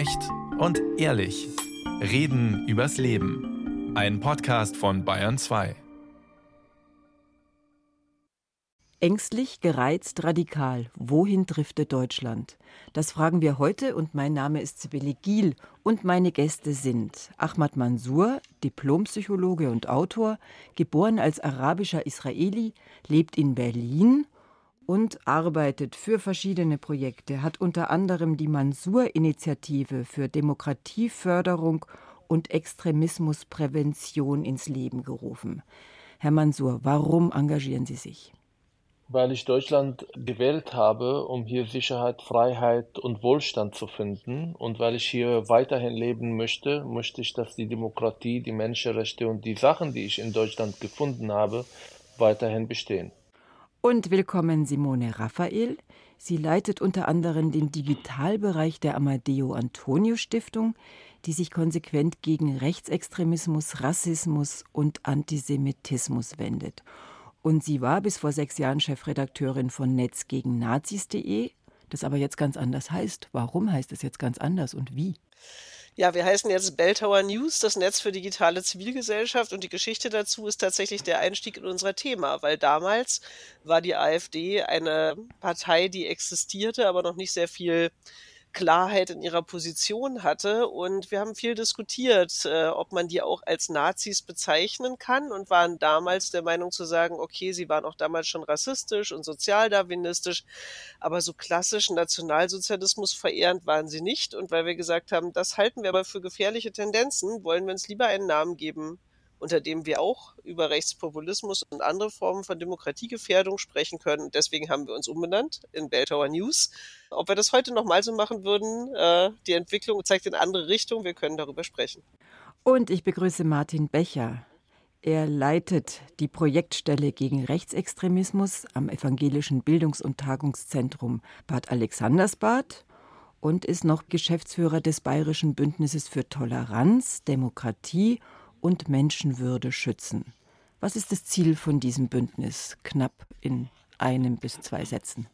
Echt und ehrlich. Reden übers Leben. Ein Podcast von Bayern 2. Ängstlich, gereizt, radikal. Wohin driftet Deutschland? Das fragen wir heute und mein Name ist Sibylle Giel und meine Gäste sind Ahmad Mansour, Diplompsychologe und Autor, geboren als arabischer Israeli, lebt in Berlin und arbeitet für verschiedene Projekte, hat unter anderem die Mansur-Initiative für Demokratieförderung und Extremismusprävention ins Leben gerufen. Herr Mansur, warum engagieren Sie sich? Weil ich Deutschland gewählt habe, um hier Sicherheit, Freiheit und Wohlstand zu finden. Und weil ich hier weiterhin leben möchte, möchte ich, dass die Demokratie, die Menschenrechte und die Sachen, die ich in Deutschland gefunden habe, weiterhin bestehen. Und willkommen Simone Raphael. Sie leitet unter anderem den Digitalbereich der Amadeo Antonio Stiftung, die sich konsequent gegen Rechtsextremismus, Rassismus und Antisemitismus wendet. Und sie war bis vor sechs Jahren Chefredakteurin von Netz gegen Nazis.de, das aber jetzt ganz anders heißt. Warum heißt es jetzt ganz anders und wie? Ja, wir heißen jetzt Belltower News, das Netz für digitale Zivilgesellschaft. Und die Geschichte dazu ist tatsächlich der Einstieg in unser Thema, weil damals war die AfD eine Partei, die existierte, aber noch nicht sehr viel Klarheit in ihrer Position hatte. Und wir haben viel diskutiert, äh, ob man die auch als Nazis bezeichnen kann und waren damals der Meinung zu sagen, okay, sie waren auch damals schon rassistisch und sozialdarwinistisch, aber so klassischen Nationalsozialismus verehrend waren sie nicht. Und weil wir gesagt haben, das halten wir aber für gefährliche Tendenzen, wollen wir uns lieber einen Namen geben, unter dem wir auch über Rechtspopulismus und andere Formen von Demokratiegefährdung sprechen können. Deswegen haben wir uns umbenannt in Belltower News. Ob wir das heute nochmal so machen würden, äh, die Entwicklung zeigt in andere Richtungen. Wir können darüber sprechen. Und ich begrüße Martin Becher. Er leitet die Projektstelle gegen Rechtsextremismus am Evangelischen Bildungs- und Tagungszentrum Bad Alexandersbad und ist noch Geschäftsführer des Bayerischen Bündnisses für Toleranz, Demokratie und Menschenwürde schützen. Was ist das Ziel von diesem Bündnis? Knapp in einem bis zwei Sätzen.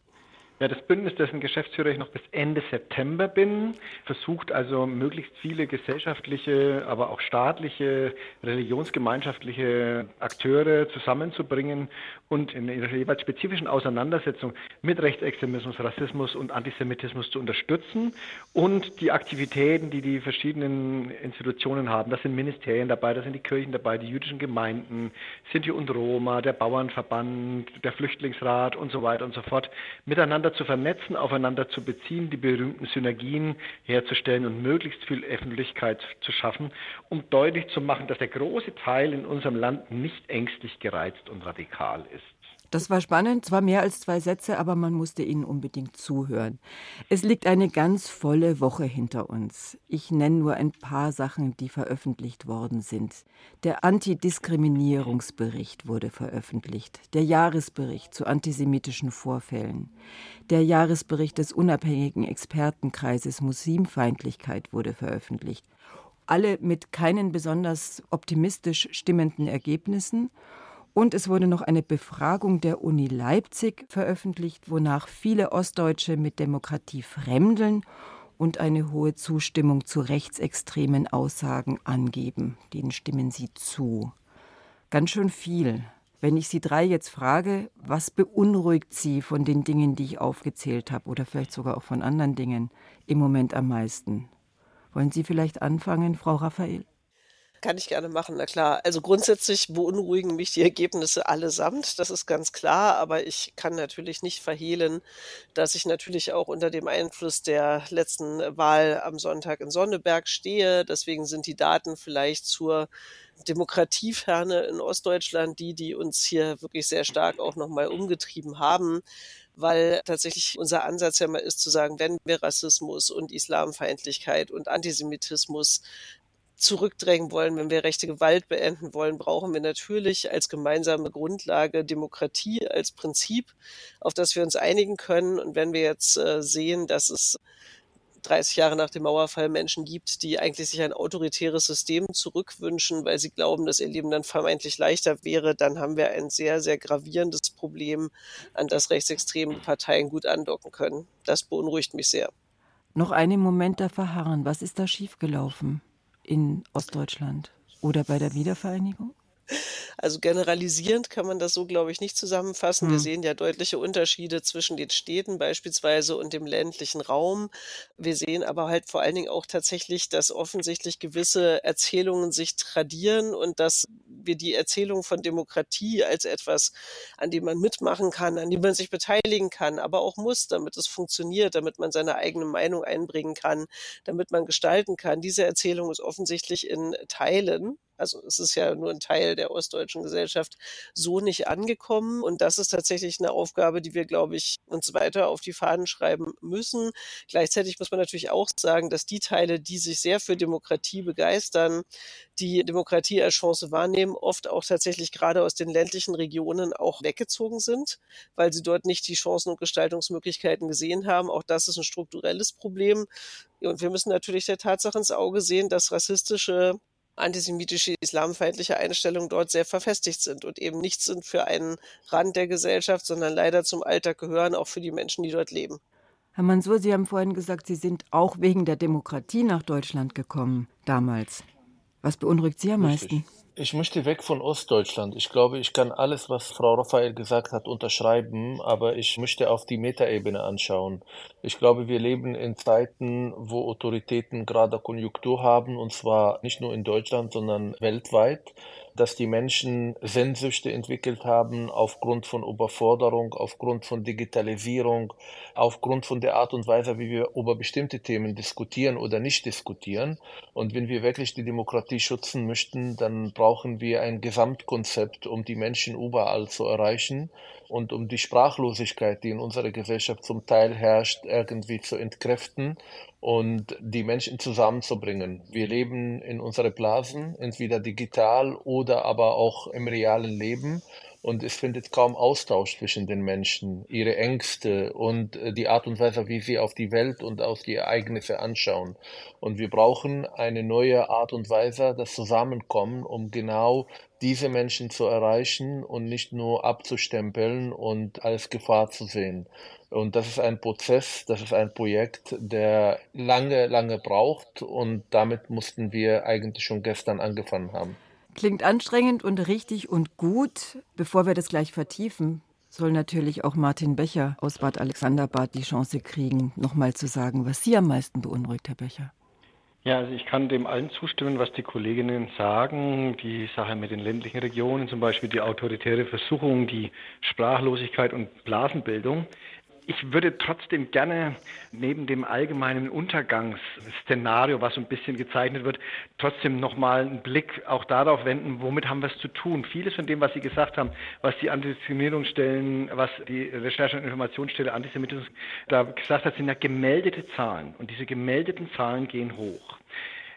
Ja, das Bündnis, dessen Geschäftsführer ich noch bis Ende September bin, versucht also möglichst viele gesellschaftliche, aber auch staatliche, religionsgemeinschaftliche Akteure zusammenzubringen und in ihrer jeweils spezifischen Auseinandersetzung mit Rechtsextremismus, Rassismus und Antisemitismus zu unterstützen und die Aktivitäten, die die verschiedenen Institutionen haben, das sind Ministerien dabei, das sind die Kirchen dabei, die jüdischen Gemeinden, Sinti und Roma, der Bauernverband, der Flüchtlingsrat und so weiter und so fort, miteinander miteinander zu vernetzen, aufeinander zu beziehen, die berühmten Synergien herzustellen und möglichst viel Öffentlichkeit zu schaffen, um deutlich zu machen, dass der große Teil in unserem Land nicht ängstlich gereizt und radikal ist. Das war spannend, zwar mehr als zwei Sätze, aber man musste ihnen unbedingt zuhören. Es liegt eine ganz volle Woche hinter uns. Ich nenne nur ein paar Sachen, die veröffentlicht worden sind. Der Antidiskriminierungsbericht wurde veröffentlicht, der Jahresbericht zu antisemitischen Vorfällen, der Jahresbericht des unabhängigen Expertenkreises Muslimfeindlichkeit wurde veröffentlicht. Alle mit keinen besonders optimistisch stimmenden Ergebnissen und es wurde noch eine Befragung der Uni Leipzig veröffentlicht, wonach viele Ostdeutsche mit Demokratie fremdeln und eine hohe Zustimmung zu rechtsextremen Aussagen angeben. Denen stimmen Sie zu. Ganz schön viel. Wenn ich Sie drei jetzt frage, was beunruhigt Sie von den Dingen, die ich aufgezählt habe, oder vielleicht sogar auch von anderen Dingen im Moment am meisten? Wollen Sie vielleicht anfangen, Frau Raphael? Kann ich gerne machen, na klar. Also grundsätzlich beunruhigen mich die Ergebnisse allesamt, das ist ganz klar, aber ich kann natürlich nicht verhehlen, dass ich natürlich auch unter dem Einfluss der letzten Wahl am Sonntag in Sonneberg stehe. Deswegen sind die Daten vielleicht zur Demokratieferne in Ostdeutschland die, die uns hier wirklich sehr stark auch nochmal umgetrieben haben weil tatsächlich unser Ansatz ja mal ist zu sagen, wenn wir Rassismus und Islamfeindlichkeit und Antisemitismus zurückdrängen wollen, wenn wir rechte Gewalt beenden wollen, brauchen wir natürlich als gemeinsame Grundlage Demokratie als Prinzip, auf das wir uns einigen können. Und wenn wir jetzt äh, sehen, dass es 30 Jahre nach dem Mauerfall Menschen gibt, die eigentlich sich ein autoritäres System zurückwünschen, weil sie glauben, dass ihr Leben dann vermeintlich leichter wäre, dann haben wir ein sehr, sehr gravierendes Problem, an das rechtsextreme Parteien gut andocken können. Das beunruhigt mich sehr. noch einen Moment da verharren. Was ist da schiefgelaufen in Ostdeutschland oder bei der Wiedervereinigung? Also generalisierend kann man das so, glaube ich, nicht zusammenfassen. Wir hm. sehen ja deutliche Unterschiede zwischen den Städten beispielsweise und dem ländlichen Raum. Wir sehen aber halt vor allen Dingen auch tatsächlich, dass offensichtlich gewisse Erzählungen sich tradieren und dass wir die Erzählung von Demokratie als etwas, an dem man mitmachen kann, an dem man sich beteiligen kann, aber auch muss, damit es funktioniert, damit man seine eigene Meinung einbringen kann, damit man gestalten kann. Diese Erzählung ist offensichtlich in Teilen also es ist ja nur ein Teil der ostdeutschen Gesellschaft so nicht angekommen. Und das ist tatsächlich eine Aufgabe, die wir, glaube ich, uns weiter auf die Fahnen schreiben müssen. Gleichzeitig muss man natürlich auch sagen, dass die Teile, die sich sehr für Demokratie begeistern, die Demokratie als Chance wahrnehmen, oft auch tatsächlich gerade aus den ländlichen Regionen auch weggezogen sind, weil sie dort nicht die Chancen und Gestaltungsmöglichkeiten gesehen haben. Auch das ist ein strukturelles Problem. Und wir müssen natürlich der Tatsache ins Auge sehen, dass rassistische antisemitische, islamfeindliche Einstellungen dort sehr verfestigt sind und eben nicht sind für einen Rand der Gesellschaft, sondern leider zum Alltag gehören, auch für die Menschen, die dort leben. Herr Mansur, Sie haben vorhin gesagt, Sie sind auch wegen der Demokratie nach Deutschland gekommen, damals. Was beunruhigt Sie am meisten? Ich möchte weg von Ostdeutschland. Ich glaube, ich kann alles, was Frau Raphael gesagt hat, unterschreiben, aber ich möchte auf die Metaebene anschauen. Ich glaube, wir leben in Zeiten, wo Autoritäten gerade Konjunktur haben, und zwar nicht nur in Deutschland, sondern weltweit dass die Menschen Sehnsüchte entwickelt haben aufgrund von Überforderung, aufgrund von Digitalisierung, aufgrund von der Art und Weise, wie wir über bestimmte Themen diskutieren oder nicht diskutieren. Und wenn wir wirklich die Demokratie schützen möchten, dann brauchen wir ein Gesamtkonzept, um die Menschen überall zu erreichen und um die Sprachlosigkeit, die in unserer Gesellschaft zum Teil herrscht, irgendwie zu entkräften und die Menschen zusammenzubringen. Wir leben in unseren Blasen, entweder digital oder aber auch im realen Leben. Und es findet kaum Austausch zwischen den Menschen, ihre Ängste und äh, die Art und Weise, wie sie auf die Welt und auf die Ereignisse anschauen. Und wir brauchen eine neue Art und Weise, das Zusammenkommen, um genau diese Menschen zu erreichen und nicht nur abzustempeln und als Gefahr zu sehen. Und das ist ein Prozess, das ist ein Projekt, der lange, lange braucht und damit mussten wir eigentlich schon gestern angefangen haben. Klingt anstrengend und richtig und gut. Bevor wir das gleich vertiefen, soll natürlich auch Martin Becher aus Bad Alexanderbad die Chance kriegen, nochmal zu sagen, was Sie am meisten beunruhigt, Herr Becher. Ja, also ich kann dem allen zustimmen, was die Kolleginnen sagen. Die Sache mit den ländlichen Regionen, zum Beispiel die autoritäre Versuchung, die Sprachlosigkeit und Blasenbildung. Ich würde trotzdem gerne neben dem allgemeinen Untergangsszenario, was so ein bisschen gezeichnet wird, trotzdem nochmal einen Blick auch darauf wenden, womit haben wir es zu tun. Vieles von dem, was Sie gesagt haben, was die Antidiskriminierungsstellen, was die Recherche- und Informationsstelle Antisemitismus da gesagt hat, sind ja gemeldete Zahlen. Und diese gemeldeten Zahlen gehen hoch.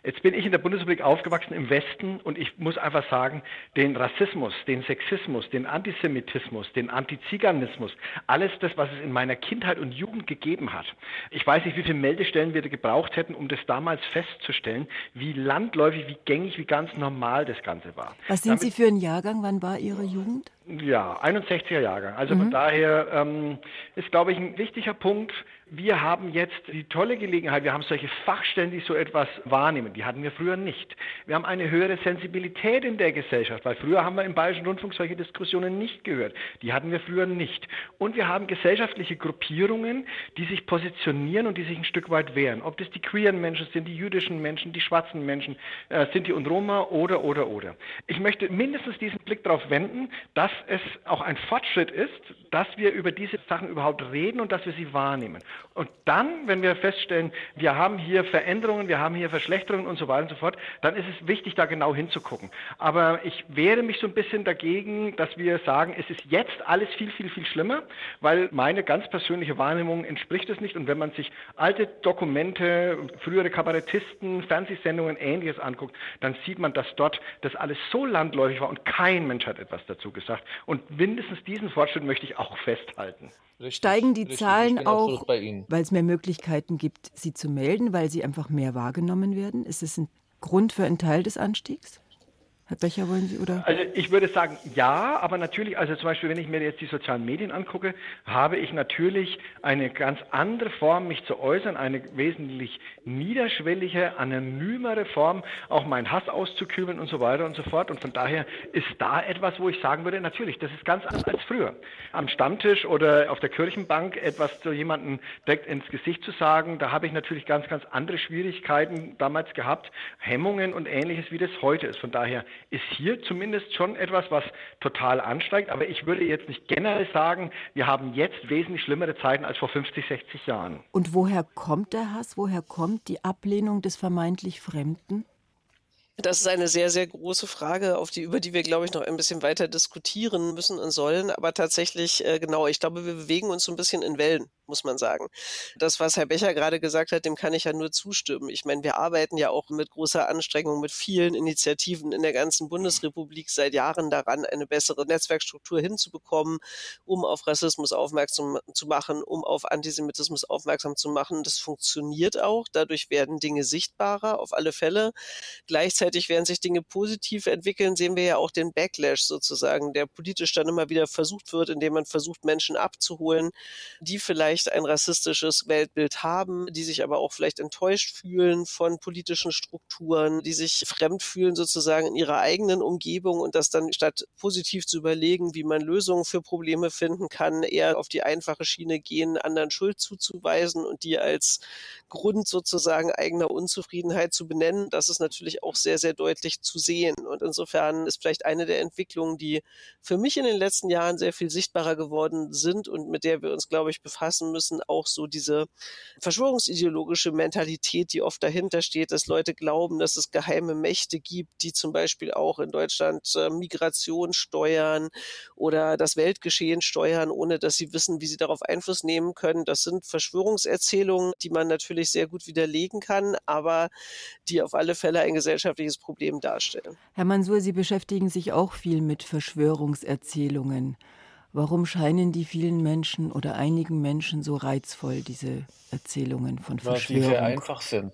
Jetzt bin ich in der Bundesrepublik aufgewachsen im Westen und ich muss einfach sagen, den Rassismus, den Sexismus, den Antisemitismus, den Antiziganismus, alles das, was es in meiner Kindheit und Jugend gegeben hat. Ich weiß nicht, wie viele Meldestellen wir gebraucht hätten, um das damals festzustellen, wie landläufig, wie gängig, wie ganz normal das Ganze war. Was sind Damit, Sie für ein Jahrgang? Wann war Ihre Jugend? Ja, 61er Jahrgang. Also mhm. von daher ähm, ist, glaube ich, ein wichtiger Punkt, wir haben jetzt die tolle Gelegenheit, wir haben solche Fachstellen, die so etwas wahrnehmen. Die hatten wir früher nicht. Wir haben eine höhere Sensibilität in der Gesellschaft, weil früher haben wir im Bayerischen Rundfunk solche Diskussionen nicht gehört. Die hatten wir früher nicht. Und wir haben gesellschaftliche Gruppierungen, die sich positionieren und die sich ein Stück weit wehren. Ob das die queeren Menschen sind, die jüdischen Menschen, die schwarzen Menschen, äh, Sinti und Roma oder, oder, oder. Ich möchte mindestens diesen Blick darauf wenden, dass es auch ein Fortschritt ist, dass wir über diese Sachen überhaupt reden und dass wir sie wahrnehmen. Und dann, wenn wir feststellen, wir haben hier Veränderungen, wir haben hier Verschlechterungen und so weiter und so fort, dann ist es wichtig, da genau hinzugucken. Aber ich wehre mich so ein bisschen dagegen, dass wir sagen, es ist jetzt alles viel, viel, viel schlimmer, weil meine ganz persönliche Wahrnehmung entspricht es nicht. Und wenn man sich alte Dokumente, frühere Kabarettisten, Fernsehsendungen, ähnliches anguckt, dann sieht man, dass dort das alles so landläufig war und kein Mensch hat etwas dazu gesagt. Und mindestens diesen Fortschritt möchte ich auch festhalten. Richtig, Steigen die richtig, Zahlen auch, weil es mehr Möglichkeiten gibt, sie zu melden, weil sie einfach mehr wahrgenommen werden? Ist es ein Grund für einen Teil des Anstiegs? Herr Becher, wollen Sie oder? Also ich würde sagen ja, aber natürlich, also zum Beispiel, wenn ich mir jetzt die sozialen Medien angucke, habe ich natürlich eine ganz andere Form, mich zu äußern, eine wesentlich niederschwellige, anonymere Form, auch meinen Hass auszukübeln und so weiter und so fort. Und von daher ist da etwas, wo ich sagen würde, natürlich, das ist ganz anders als früher. Am Stammtisch oder auf der Kirchenbank etwas zu jemandem direkt ins Gesicht zu sagen, da habe ich natürlich ganz, ganz andere Schwierigkeiten damals gehabt, Hemmungen und ähnliches, wie das heute ist. Von daher ist hier zumindest schon etwas, was total ansteigt. Aber ich würde jetzt nicht generell sagen, wir haben jetzt wesentlich schlimmere Zeiten als vor 50, 60 Jahren. Und woher kommt der Hass? Woher kommt die Ablehnung des vermeintlich Fremden? Das ist eine sehr, sehr große Frage, auf die, über die wir, glaube ich, noch ein bisschen weiter diskutieren müssen und sollen. Aber tatsächlich, äh, genau, ich glaube, wir bewegen uns so ein bisschen in Wellen muss man sagen. Das, was Herr Becher gerade gesagt hat, dem kann ich ja nur zustimmen. Ich meine, wir arbeiten ja auch mit großer Anstrengung, mit vielen Initiativen in der ganzen Bundesrepublik seit Jahren daran, eine bessere Netzwerkstruktur hinzubekommen, um auf Rassismus aufmerksam zu machen, um auf Antisemitismus aufmerksam zu machen. Das funktioniert auch. Dadurch werden Dinge sichtbarer, auf alle Fälle. Gleichzeitig werden sich Dinge positiv entwickeln, sehen wir ja auch den Backlash sozusagen, der politisch dann immer wieder versucht wird, indem man versucht, Menschen abzuholen, die vielleicht ein rassistisches Weltbild haben, die sich aber auch vielleicht enttäuscht fühlen von politischen Strukturen, die sich fremd fühlen sozusagen in ihrer eigenen Umgebung und das dann statt positiv zu überlegen, wie man Lösungen für Probleme finden kann, eher auf die einfache Schiene gehen, anderen Schuld zuzuweisen und die als Grund sozusagen eigener Unzufriedenheit zu benennen. Das ist natürlich auch sehr, sehr deutlich zu sehen. Und insofern ist vielleicht eine der Entwicklungen, die für mich in den letzten Jahren sehr viel sichtbarer geworden sind und mit der wir uns, glaube ich, befassen müssen, auch so diese verschwörungsideologische Mentalität, die oft dahinter steht, dass Leute glauben, dass es geheime Mächte gibt, die zum Beispiel auch in Deutschland äh, Migration steuern oder das Weltgeschehen steuern, ohne dass sie wissen, wie sie darauf Einfluss nehmen können. Das sind Verschwörungserzählungen, die man natürlich sehr gut widerlegen kann, aber die auf alle Fälle ein gesellschaftliches Problem darstellen. Herr Mansur, Sie beschäftigen sich auch viel mit Verschwörungserzählungen. Warum scheinen die vielen Menschen oder einigen Menschen so reizvoll, diese Erzählungen von Verschwörung? Weil sie sehr einfach sind,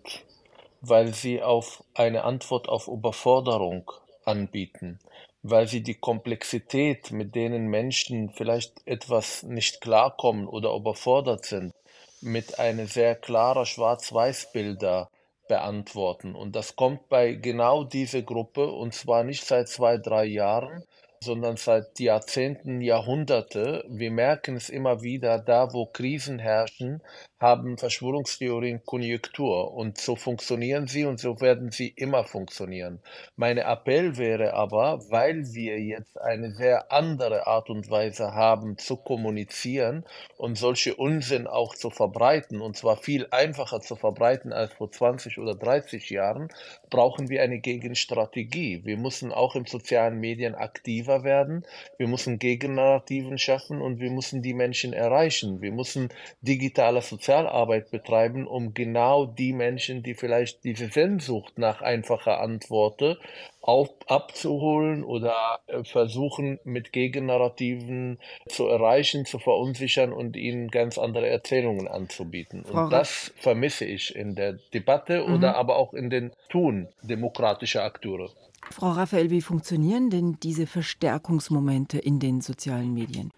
weil sie auf eine Antwort auf Überforderung anbieten, weil sie die Komplexität, mit denen Menschen vielleicht etwas nicht klarkommen oder überfordert sind, mit einer sehr klarer Schwarz-Weiß-Bilder beantworten. Und das kommt bei genau dieser Gruppe, und zwar nicht seit zwei, drei Jahren, sondern seit Jahrzehnten, Jahrhunderte. Wir merken es immer wieder, da wo Krisen herrschen, haben Verschwörungstheorien Konjunktur und so funktionieren sie und so werden sie immer funktionieren. Mein Appell wäre aber, weil wir jetzt eine sehr andere Art und Weise haben zu kommunizieren und solche Unsinn auch zu verbreiten, und zwar viel einfacher zu verbreiten als vor 20 oder 30 Jahren, brauchen wir eine Gegenstrategie. Wir müssen auch in sozialen Medien aktiver werden, wir müssen Gegennarrativen schaffen und wir müssen die Menschen erreichen. Wir müssen digitale Sozial Sozialarbeit betreiben, um genau die Menschen, die vielleicht diese Sehnsucht nach einfacher Antworten auf, abzuholen oder äh, versuchen, mit Gegennarrativen zu erreichen, zu verunsichern und ihnen ganz andere Erzählungen anzubieten. Und das vermisse ich in der Debatte mhm. oder aber auch in den Tun demokratischer Akteure. Frau Raphael, wie funktionieren denn diese Verstärkungsmomente in den sozialen Medien?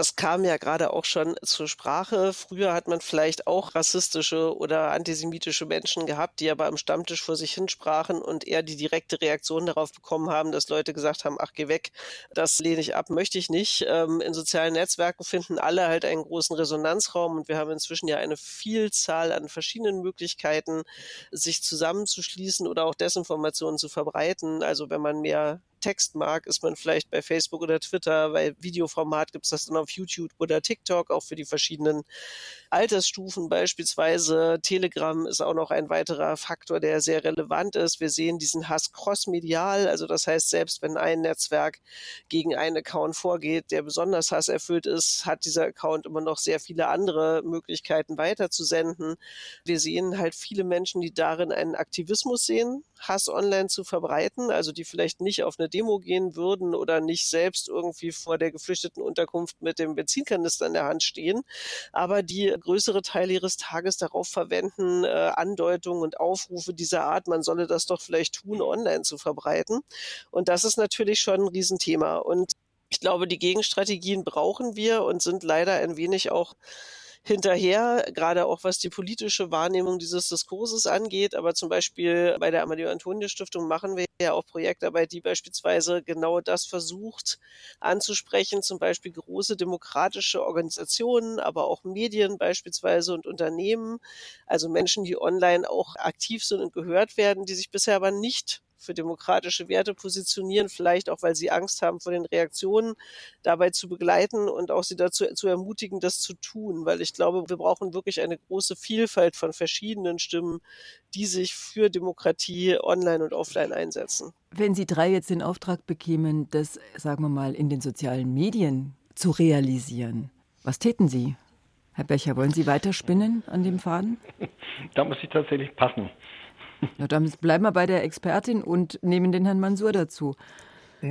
Das kam ja gerade auch schon zur Sprache. Früher hat man vielleicht auch rassistische oder antisemitische Menschen gehabt, die aber am Stammtisch vor sich hinsprachen und eher die direkte Reaktion darauf bekommen haben, dass Leute gesagt haben, ach, geh weg, das lehne ich ab, möchte ich nicht. Ähm, in sozialen Netzwerken finden alle halt einen großen Resonanzraum und wir haben inzwischen ja eine Vielzahl an verschiedenen Möglichkeiten, sich zusammenzuschließen oder auch Desinformationen zu verbreiten. Also wenn man mehr Text mag, ist man vielleicht bei Facebook oder Twitter. Bei Videoformat gibt es das dann auf YouTube oder TikTok, auch für die verschiedenen Altersstufen beispielsweise. Telegram ist auch noch ein weiterer Faktor, der sehr relevant ist. Wir sehen diesen Hass crossmedial, also das heißt, selbst wenn ein Netzwerk gegen einen Account vorgeht, der besonders hasserfüllt ist, hat dieser Account immer noch sehr viele andere Möglichkeiten weiterzusenden. Wir sehen halt viele Menschen, die darin einen Aktivismus sehen, Hass online zu verbreiten, also die vielleicht nicht auf eine Demo gehen würden oder nicht selbst irgendwie vor der geflüchteten Unterkunft mit dem Benzinkanister in der Hand stehen, aber die größere Teil ihres Tages darauf verwenden, äh, Andeutungen und Aufrufe dieser Art, man solle das doch vielleicht tun, online zu verbreiten. Und das ist natürlich schon ein Riesenthema. Und ich glaube, die Gegenstrategien brauchen wir und sind leider ein wenig auch hinterher, gerade auch was die politische Wahrnehmung dieses Diskurses angeht. Aber zum Beispiel bei der Amadeo Antonio Stiftung machen wir ja auch Projektarbeit, die beispielsweise genau das versucht anzusprechen, zum Beispiel große demokratische Organisationen, aber auch Medien beispielsweise und Unternehmen, also Menschen, die online auch aktiv sind und gehört werden, die sich bisher aber nicht für demokratische Werte positionieren, vielleicht auch, weil sie Angst haben vor den Reaktionen, dabei zu begleiten und auch sie dazu zu ermutigen, das zu tun, weil ich glaube, wir brauchen wirklich eine große Vielfalt von verschiedenen Stimmen, die sich für Demokratie online und offline einsetzen. Wenn Sie drei jetzt den Auftrag bekämen, das, sagen wir mal, in den sozialen Medien zu realisieren, was täten Sie? Herr Becher, wollen Sie weiterspinnen an dem Faden? Da muss ich tatsächlich passen. Na, dann bleiben wir bei der Expertin und nehmen den Herrn Mansur dazu.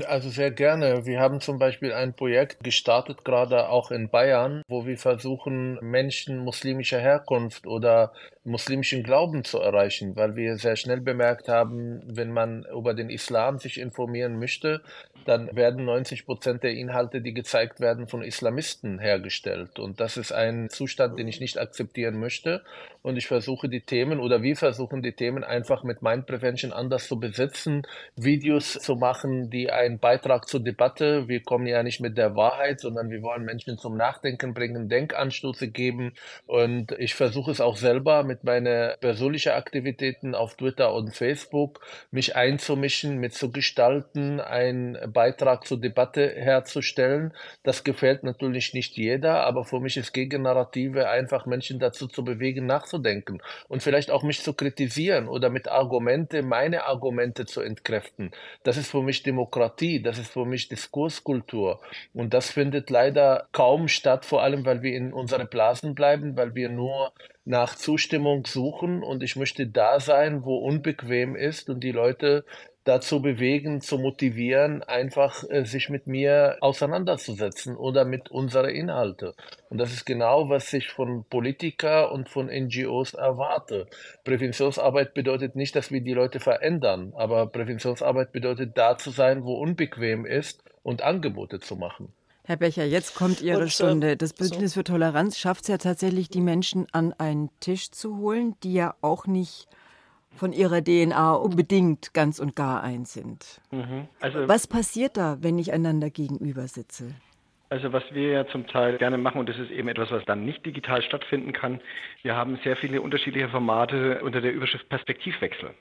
Also sehr gerne. Wir haben zum Beispiel ein Projekt gestartet, gerade auch in Bayern, wo wir versuchen, Menschen muslimischer Herkunft oder muslimischen Glauben zu erreichen, weil wir sehr schnell bemerkt haben, wenn man über den Islam sich informieren möchte, dann werden 90 Prozent der Inhalte, die gezeigt werden, von Islamisten hergestellt. Und das ist ein Zustand, den ich nicht akzeptieren möchte. Und ich versuche die Themen oder wir versuchen die Themen einfach mit Mind Prevention anders zu besetzen, Videos zu machen, die einen Beitrag zur Debatte. Wir kommen ja nicht mit der Wahrheit, sondern wir wollen Menschen zum Nachdenken bringen, Denkanstoße geben. Und ich versuche es auch selber mit meinen persönlichen Aktivitäten auf Twitter und Facebook, mich einzumischen, mitzugestalten, einen Beitrag zur Debatte herzustellen. Das gefällt natürlich nicht jeder, aber für mich ist Gegennarrative einfach Menschen dazu zu bewegen, nachzudenken und vielleicht auch mich zu kritisieren oder mit Argumente meine Argumente zu entkräften. Das ist für mich Demokratie das ist für mich Diskurskultur. Und das findet leider kaum statt, vor allem weil wir in unsere Blasen bleiben, weil wir nur nach Zustimmung suchen. Und ich möchte da sein, wo unbequem ist und die Leute dazu bewegen, zu motivieren, einfach äh, sich mit mir auseinanderzusetzen oder mit unseren Inhalten. Und das ist genau, was ich von Politiker und von NGOs erwarte. Präventionsarbeit bedeutet nicht, dass wir die Leute verändern, aber Präventionsarbeit bedeutet da zu sein, wo unbequem ist und Angebote zu machen. Herr Becher, jetzt kommt Ihre und, äh, Stunde. Das Bündnis so. für Toleranz schafft es ja tatsächlich, die Menschen an einen Tisch zu holen, die ja auch nicht von ihrer DNA unbedingt ganz und gar eins sind. Mhm. Also, was passiert da, wenn ich einander gegenüber sitze? Also was wir ja zum Teil gerne machen, und das ist eben etwas, was dann nicht digital stattfinden kann, wir haben sehr viele unterschiedliche Formate unter der Überschrift Perspektivwechsel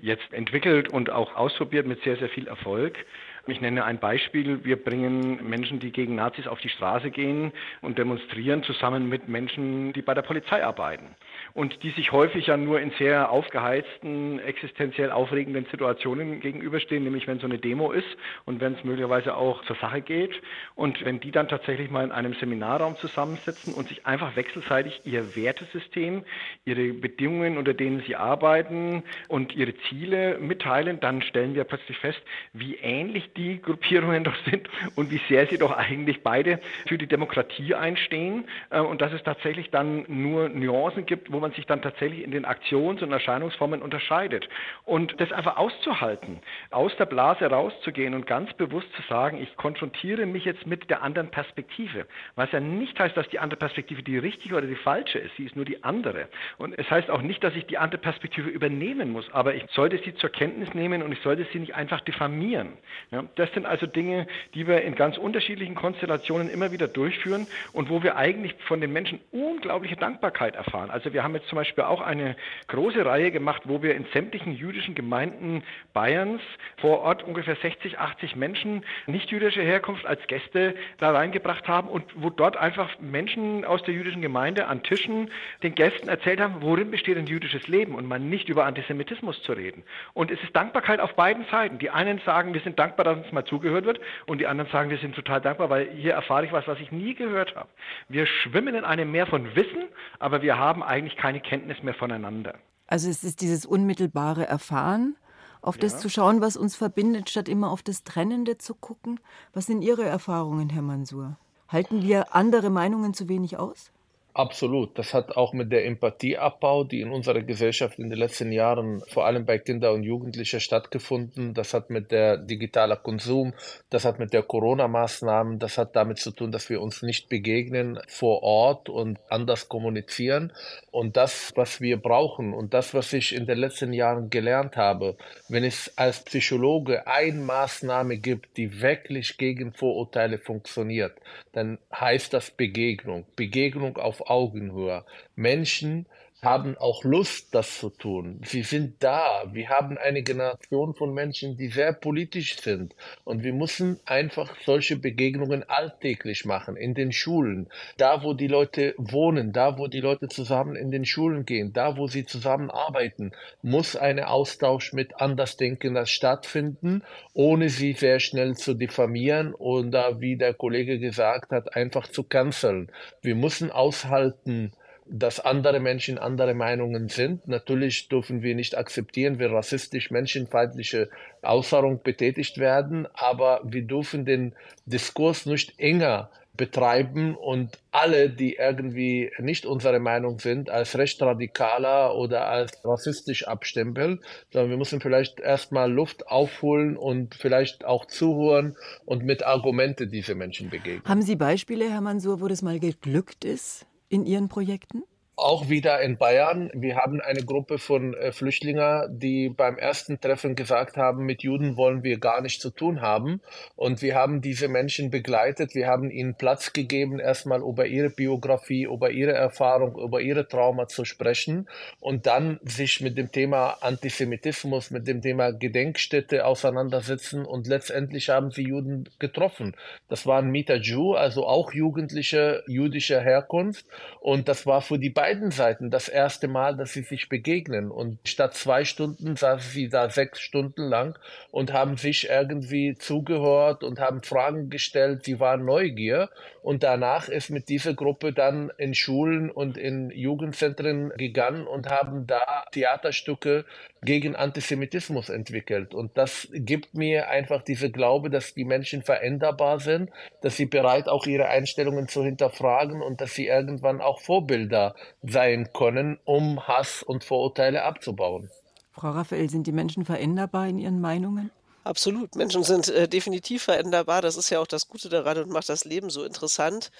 jetzt entwickelt und auch ausprobiert mit sehr, sehr viel Erfolg. Ich nenne ein Beispiel. Wir bringen Menschen, die gegen Nazis auf die Straße gehen und demonstrieren, zusammen mit Menschen, die bei der Polizei arbeiten und die sich häufig ja nur in sehr aufgeheizten, existenziell aufregenden Situationen gegenüberstehen, nämlich wenn so eine Demo ist und wenn es möglicherweise auch zur Sache geht. Und wenn die dann tatsächlich mal in einem Seminarraum zusammensitzen und sich einfach wechselseitig ihr Wertesystem, ihre Bedingungen, unter denen sie arbeiten und ihre Ziele mitteilen, dann stellen wir plötzlich fest, wie ähnlich die Gruppierungen doch sind und wie sehr sie doch eigentlich beide für die Demokratie einstehen äh, und dass es tatsächlich dann nur Nuancen gibt, wo man sich dann tatsächlich in den Aktions- und Erscheinungsformen unterscheidet. Und das einfach auszuhalten, aus der Blase rauszugehen und ganz bewusst zu sagen, ich konfrontiere mich jetzt mit der anderen Perspektive, was ja nicht heißt, dass die andere Perspektive die richtige oder die falsche ist, sie ist nur die andere. Und es heißt auch nicht, dass ich die andere Perspektive übernehmen muss, aber ich sollte sie zur Kenntnis nehmen und ich sollte sie nicht einfach diffamieren. Ja, das sind also Dinge, die wir in ganz unterschiedlichen Konstellationen immer wieder durchführen und wo wir eigentlich von den Menschen unglaubliche Dankbarkeit erfahren. Also wir haben jetzt zum Beispiel auch eine große Reihe gemacht, wo wir in sämtlichen jüdischen Gemeinden Bayerns vor Ort ungefähr 60, 80 Menschen nicht jüdischer Herkunft als Gäste da reingebracht haben und wo dort einfach Menschen aus der jüdischen Gemeinde an Tischen den Gästen erzählt haben, worin besteht ein jüdisches Leben und man nicht über Antisemitismus zu reden. Und es ist Dankbarkeit auf beiden Seiten. Die einen sagen, wir sind dankbar, dass uns mal zugehört wird und die anderen sagen, wir sind total dankbar, weil hier erfahre ich was, was ich nie gehört habe. Wir schwimmen in einem Meer von Wissen, aber wir haben eigentlich keine Kenntnis mehr voneinander. Also es ist dieses unmittelbare Erfahren auf das ja. zu schauen, was uns verbindet, statt immer auf das Trennende zu gucken. Was sind Ihre Erfahrungen, Herr Mansur? Halten wir andere Meinungen zu wenig aus? Absolut. Das hat auch mit der Empathieabbau, die in unserer Gesellschaft in den letzten Jahren vor allem bei Kindern und Jugendlichen stattgefunden. Das hat mit der digitaler Konsum, das hat mit der Corona-Maßnahmen, das hat damit zu tun, dass wir uns nicht begegnen vor Ort und anders kommunizieren. Und das, was wir brauchen und das, was ich in den letzten Jahren gelernt habe, wenn es als Psychologe eine Maßnahme gibt, die wirklich gegen Vorurteile funktioniert, dann heißt das Begegnung. Begegnung auf Augenhöhe. Menschen haben auch Lust, das zu tun. Sie sind da. Wir haben eine Generation von Menschen, die sehr politisch sind. Und wir müssen einfach solche Begegnungen alltäglich machen, in den Schulen, da wo die Leute wohnen, da wo die Leute zusammen in den Schulen gehen, da wo sie zusammen arbeiten, muss ein Austausch mit Andersdenkenden stattfinden, ohne sie sehr schnell zu diffamieren oder, wie der Kollege gesagt hat, einfach zu canceln. Wir müssen aushalten, dass andere Menschen andere Meinungen sind. Natürlich dürfen wir nicht akzeptieren, wenn rassistisch menschenfeindliche Äußerungen betätigt werden, aber wir dürfen den Diskurs nicht enger betreiben und alle, die irgendwie nicht unserer Meinung sind, als rechtsradikaler oder als rassistisch abstempeln, sondern wir müssen vielleicht erstmal Luft aufholen und vielleicht auch zuhören und mit Argumente diese Menschen begegnen. Haben Sie Beispiele, Herr Mansur, wo das mal geglückt ist? In Ihren Projekten? Auch wieder in Bayern. Wir haben eine Gruppe von äh, Flüchtlingen, die beim ersten Treffen gesagt haben, mit Juden wollen wir gar nichts zu tun haben. Und wir haben diese Menschen begleitet. Wir haben ihnen Platz gegeben, erstmal über ihre Biografie, über ihre Erfahrung, über ihre Trauma zu sprechen und dann sich mit dem Thema Antisemitismus, mit dem Thema Gedenkstätte auseinandersetzen. Und letztendlich haben sie Juden getroffen. Das waren Mita Jew, also auch Jugendliche jüdischer Herkunft. Und das war für die beiden Seiten das erste Mal, dass sie sich begegnen. Und statt zwei Stunden saßen sie da sechs Stunden lang und haben sich irgendwie zugehört und haben Fragen gestellt. Sie waren Neugier. Und danach ist mit dieser Gruppe dann in Schulen und in Jugendzentren gegangen und haben da Theaterstücke gegen Antisemitismus entwickelt. Und das gibt mir einfach diese Glaube, dass die Menschen veränderbar sind, dass sie bereit auch ihre Einstellungen zu hinterfragen und dass sie irgendwann auch Vorbilder sein können, um Hass und Vorurteile abzubauen. Frau Raphael, sind die Menschen veränderbar in ihren Meinungen? Absolut. Menschen sind äh, definitiv veränderbar. Das ist ja auch das Gute daran und macht das Leben so interessant.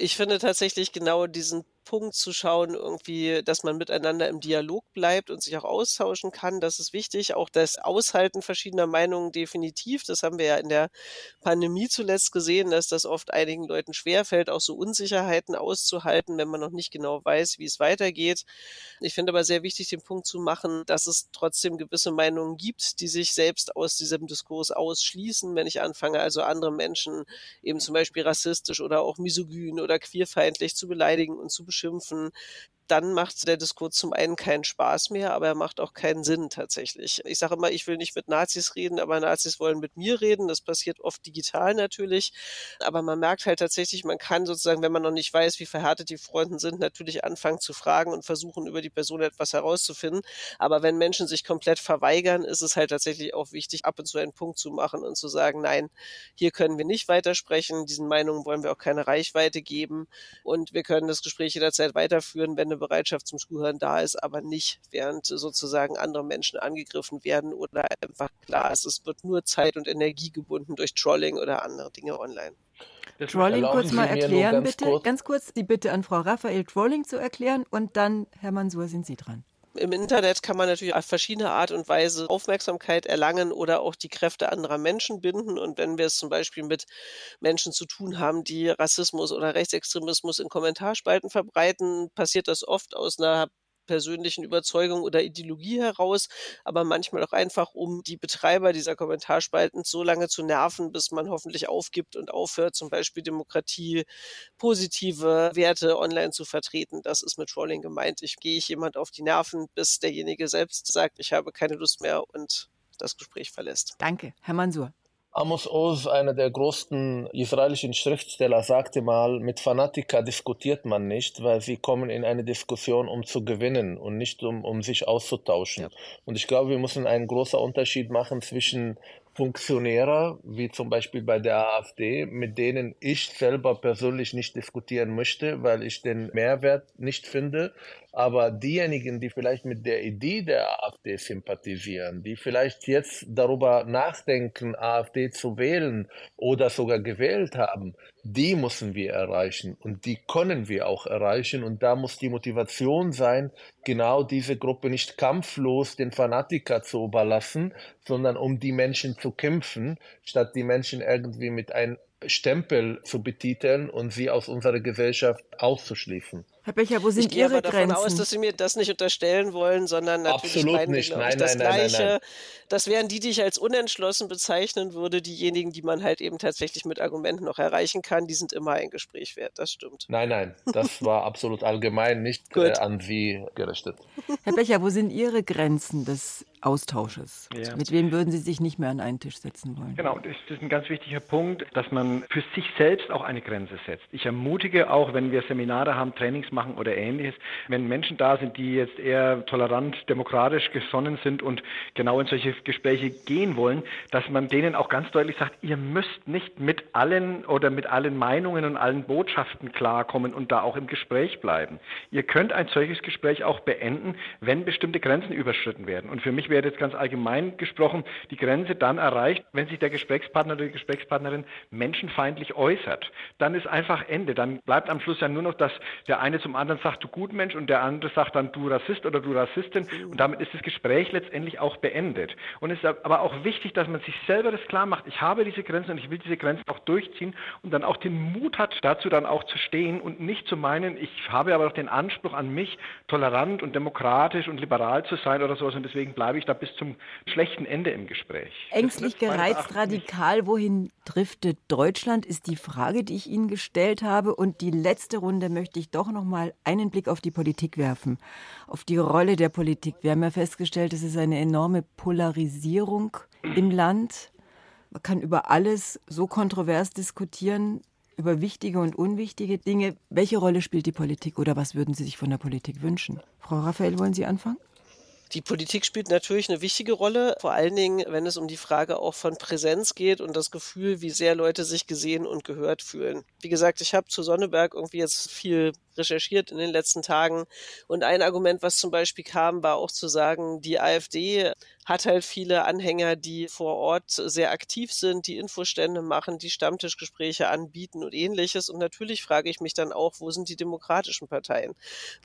Ich finde tatsächlich genau diesen Punkt zu schauen, irgendwie, dass man miteinander im Dialog bleibt und sich auch austauschen kann. Das ist wichtig. Auch das Aushalten verschiedener Meinungen definitiv. Das haben wir ja in der Pandemie zuletzt gesehen, dass das oft einigen Leuten schwerfällt, auch so Unsicherheiten auszuhalten, wenn man noch nicht genau weiß, wie es weitergeht. Ich finde aber sehr wichtig, den Punkt zu machen, dass es trotzdem gewisse Meinungen gibt, die sich selbst aus diesem Diskurs ausschließen, wenn ich anfange, also andere Menschen eben zum Beispiel rassistisch oder auch misogyn oder queerfeindlich zu beleidigen und zu beschimpfen, dann macht der Diskurs zum einen keinen Spaß mehr, aber er macht auch keinen Sinn tatsächlich. Ich sage immer, ich will nicht mit Nazis reden, aber Nazis wollen mit mir reden. Das passiert oft digital natürlich. Aber man merkt halt tatsächlich, man kann sozusagen, wenn man noch nicht weiß, wie verhärtet die Fronten sind, natürlich anfangen zu fragen und versuchen, über die Person etwas herauszufinden. Aber wenn Menschen sich komplett verweigern, ist es halt tatsächlich auch wichtig, ab und zu einen Punkt zu machen und zu sagen, nein, hier können wir nicht weitersprechen. Diesen Meinungen wollen wir auch keine Reichweite geben. Und wir können das Gespräch jederzeit weiterführen, wenn eine Bereitschaft zum Zuhören da ist, aber nicht, während sozusagen andere Menschen angegriffen werden oder einfach klar ist, es wird nur Zeit und Energie gebunden durch Trolling oder andere Dinge online. Trolling kurz mal erklären, ganz bitte. Kurz. Ganz kurz die Bitte an Frau Raphael, Trolling zu erklären und dann, Herr Mansur, sind Sie dran. Im Internet kann man natürlich auf verschiedene Art und Weise Aufmerksamkeit erlangen oder auch die Kräfte anderer Menschen binden. Und wenn wir es zum Beispiel mit Menschen zu tun haben, die Rassismus oder Rechtsextremismus in Kommentarspalten verbreiten, passiert das oft aus einer persönlichen Überzeugung oder Ideologie heraus, aber manchmal auch einfach, um die Betreiber dieser Kommentarspalten so lange zu nerven, bis man hoffentlich aufgibt und aufhört, zum Beispiel Demokratie, positive Werte online zu vertreten. Das ist mit Trolling gemeint. Ich gehe jemand auf die Nerven, bis derjenige selbst sagt, ich habe keine Lust mehr und das Gespräch verlässt. Danke, Herr Mansur. Amos Oz, einer der größten israelischen Schriftsteller, sagte mal, mit Fanatiker diskutiert man nicht, weil sie kommen in eine Diskussion, um zu gewinnen und nicht um, um sich auszutauschen. Ja. Und ich glaube, wir müssen einen großen Unterschied machen zwischen Funktionäre, wie zum Beispiel bei der AfD, mit denen ich selber persönlich nicht diskutieren möchte, weil ich den Mehrwert nicht finde. Aber diejenigen, die vielleicht mit der Idee der AfD sympathisieren, die vielleicht jetzt darüber nachdenken, AfD zu wählen oder sogar gewählt haben, die müssen wir erreichen und die können wir auch erreichen. Und da muss die Motivation sein, genau diese Gruppe nicht kampflos den Fanatiker zu überlassen, sondern um die Menschen zu kämpfen, statt die Menschen irgendwie mit einem Stempel zu betiteln und sie aus unserer Gesellschaft auszuschließen. Herr Becher, wo sind ich gehe Ihre aber davon Grenzen? aus, dass Sie mir das nicht unterstellen wollen, sondern natürlich Absolut meinen nicht. Nein, ich, das nein, nein, Gleiche. nein, nein. Das wären die, die ich als unentschlossen bezeichnen würde, diejenigen, die man halt eben tatsächlich mit Argumenten noch erreichen kann, die sind immer ein Gespräch wert. Das stimmt. Nein, nein, das war absolut allgemein nicht äh, an Sie gerichtet. Herr Becher, wo sind Ihre Grenzen des Austausches? Ja. Mit wem würden Sie sich nicht mehr an einen Tisch setzen wollen? Genau, das ist ein ganz wichtiger Punkt, dass man für sich selbst auch eine Grenze setzt. Ich ermutige auch, wenn wir Seminare haben, Trainings machen oder ähnliches, wenn Menschen da sind, die jetzt eher tolerant, demokratisch gesonnen sind und genau in solche Gespräche gehen wollen, dass man denen auch ganz deutlich sagt, ihr müsst nicht mit allen oder mit allen Meinungen und allen Botschaften klarkommen und da auch im Gespräch bleiben. Ihr könnt ein solches Gespräch auch beenden, wenn bestimmte Grenzen überschritten werden. Und für mich wäre jetzt ganz allgemein gesprochen die Grenze dann erreicht, wenn sich der Gesprächspartner oder die Gesprächspartnerin menschenfeindlich äußert. Dann ist einfach Ende. Dann bleibt am Schluss ja nur noch, dass der eine zum anderen sagt, du Gutmensch und der andere sagt dann du Rassist oder du Rassistin und damit ist das Gespräch letztendlich auch beendet. Und es ist aber auch wichtig, dass man sich selber das klar macht, ich habe diese Grenzen und ich will diese Grenzen auch durchziehen und dann auch den Mut hat, dazu dann auch zu stehen und nicht zu meinen, ich habe aber auch den Anspruch an mich, tolerant und demokratisch und liberal zu sein oder sowas und deswegen bleibe ich da bis zum schlechten Ende im Gespräch. Ängstlich gereizt, radikal, wohin driftet Deutschland, ist die Frage, die ich Ihnen gestellt habe. Und die letzte Runde möchte ich doch noch mal einen Blick auf die Politik werfen, auf die Rolle der Politik. Wir haben ja festgestellt, es ist eine enorme Polarisierung im Land. Man kann über alles so kontrovers diskutieren, über wichtige und unwichtige Dinge. Welche Rolle spielt die Politik oder was würden Sie sich von der Politik wünschen? Frau Raphael, wollen Sie anfangen? Die Politik spielt natürlich eine wichtige Rolle, vor allen Dingen, wenn es um die Frage auch von Präsenz geht und das Gefühl, wie sehr Leute sich gesehen und gehört fühlen. Wie gesagt, ich habe zu Sonneberg irgendwie jetzt viel recherchiert in den letzten Tagen und ein Argument, was zum Beispiel kam, war auch zu sagen, die AfD hat halt viele Anhänger, die vor Ort sehr aktiv sind, die Infostände machen, die Stammtischgespräche anbieten und ähnliches. Und natürlich frage ich mich dann auch, wo sind die demokratischen Parteien?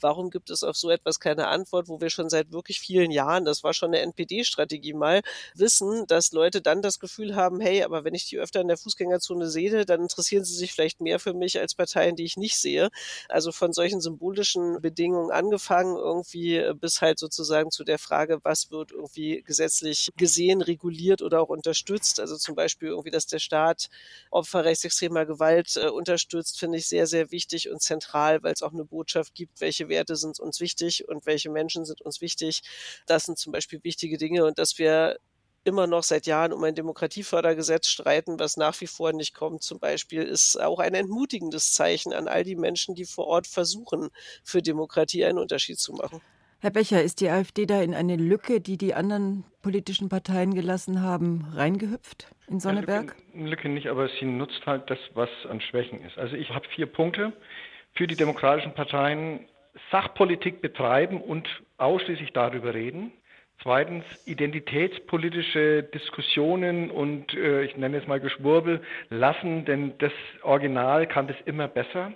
Warum gibt es auf so etwas keine Antwort, wo wir schon seit wirklich vielen Jahren, das war schon eine NPD-Strategie mal, wissen, dass Leute dann das Gefühl haben, hey, aber wenn ich die öfter in der Fußgängerzone sehe, dann interessieren sie sich vielleicht mehr für mich als Parteien, die ich nicht sehe. Also von solchen symbolischen Bedingungen angefangen irgendwie bis halt sozusagen zu der Frage, was wird irgendwie gesetzlich gesehen, reguliert oder auch unterstützt. Also zum Beispiel irgendwie, dass der Staat Opfer rechtsextremer Gewalt äh, unterstützt, finde ich sehr, sehr wichtig und zentral, weil es auch eine Botschaft gibt, welche Werte sind uns wichtig und welche Menschen sind uns wichtig. Das sind zum Beispiel wichtige Dinge und dass wir immer noch seit Jahren um ein Demokratiefördergesetz streiten, was nach wie vor nicht kommt, zum Beispiel, ist auch ein entmutigendes Zeichen an all die Menschen, die vor Ort versuchen, für Demokratie einen Unterschied zu machen. Herr Becher, ist die AfD da in eine Lücke, die die anderen politischen Parteien gelassen haben, reingehüpft in Sonneberg? Lücke, Lücke nicht, aber sie nutzt halt das, was an Schwächen ist. Also ich habe vier Punkte für die demokratischen Parteien. Sachpolitik betreiben und ausschließlich darüber reden. Zweitens identitätspolitische Diskussionen und äh, ich nenne es mal Geschwurbel lassen, denn das Original kann das immer besser.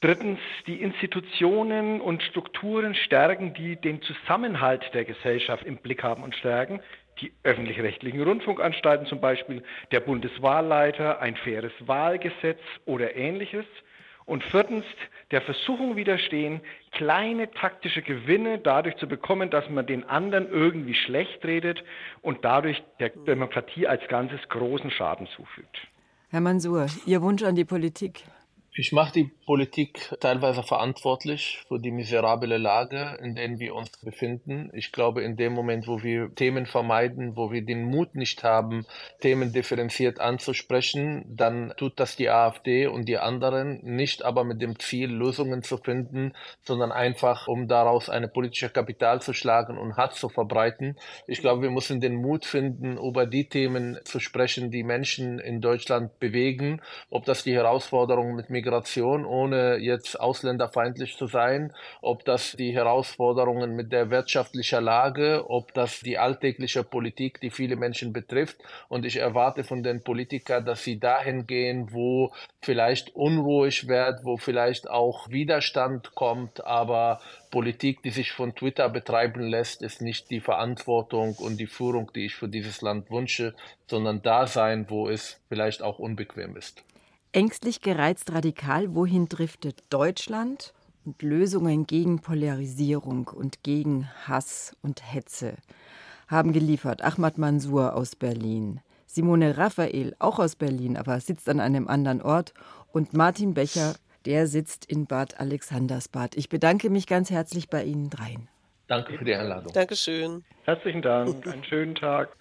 Drittens, die Institutionen und Strukturen stärken, die den Zusammenhalt der Gesellschaft im Blick haben und stärken. Die öffentlich-rechtlichen Rundfunkanstalten zum Beispiel, der Bundeswahlleiter, ein faires Wahlgesetz oder ähnliches. Und viertens, der Versuchung widerstehen, kleine taktische Gewinne dadurch zu bekommen, dass man den anderen irgendwie schlecht redet und dadurch der Demokratie als Ganzes großen Schaden zufügt. Herr Mansur, Ihr Wunsch an die Politik? Ich mache die Politik teilweise verantwortlich für die miserable Lage, in der wir uns befinden. Ich glaube, in dem Moment, wo wir Themen vermeiden, wo wir den Mut nicht haben, Themen differenziert anzusprechen, dann tut das die AfD und die anderen nicht aber mit dem Ziel, Lösungen zu finden, sondern einfach, um daraus eine politische Kapital zu schlagen und Hass zu verbreiten. Ich glaube, wir müssen den Mut finden, über die Themen zu sprechen, die Menschen in Deutschland bewegen, ob das die Herausforderungen mit Migration Migration, ohne jetzt ausländerfeindlich zu sein, ob das die Herausforderungen mit der wirtschaftlichen Lage, ob das die alltägliche Politik, die viele Menschen betrifft. Und ich erwarte von den Politikern, dass sie dahin gehen, wo vielleicht unruhig wird, wo vielleicht auch Widerstand kommt, aber Politik, die sich von Twitter betreiben lässt, ist nicht die Verantwortung und die Führung, die ich für dieses Land wünsche, sondern da sein, wo es vielleicht auch unbequem ist. Ängstlich gereizt radikal, wohin driftet Deutschland? Und Lösungen gegen Polarisierung und gegen Hass und Hetze haben geliefert Ahmad Mansour aus Berlin, Simone Raphael auch aus Berlin, aber sitzt an einem anderen Ort und Martin Becher, der sitzt in Bad Alexandersbad. Ich bedanke mich ganz herzlich bei Ihnen dreien. Danke für die Einladung. Dankeschön. Herzlichen Dank. Einen schönen Tag.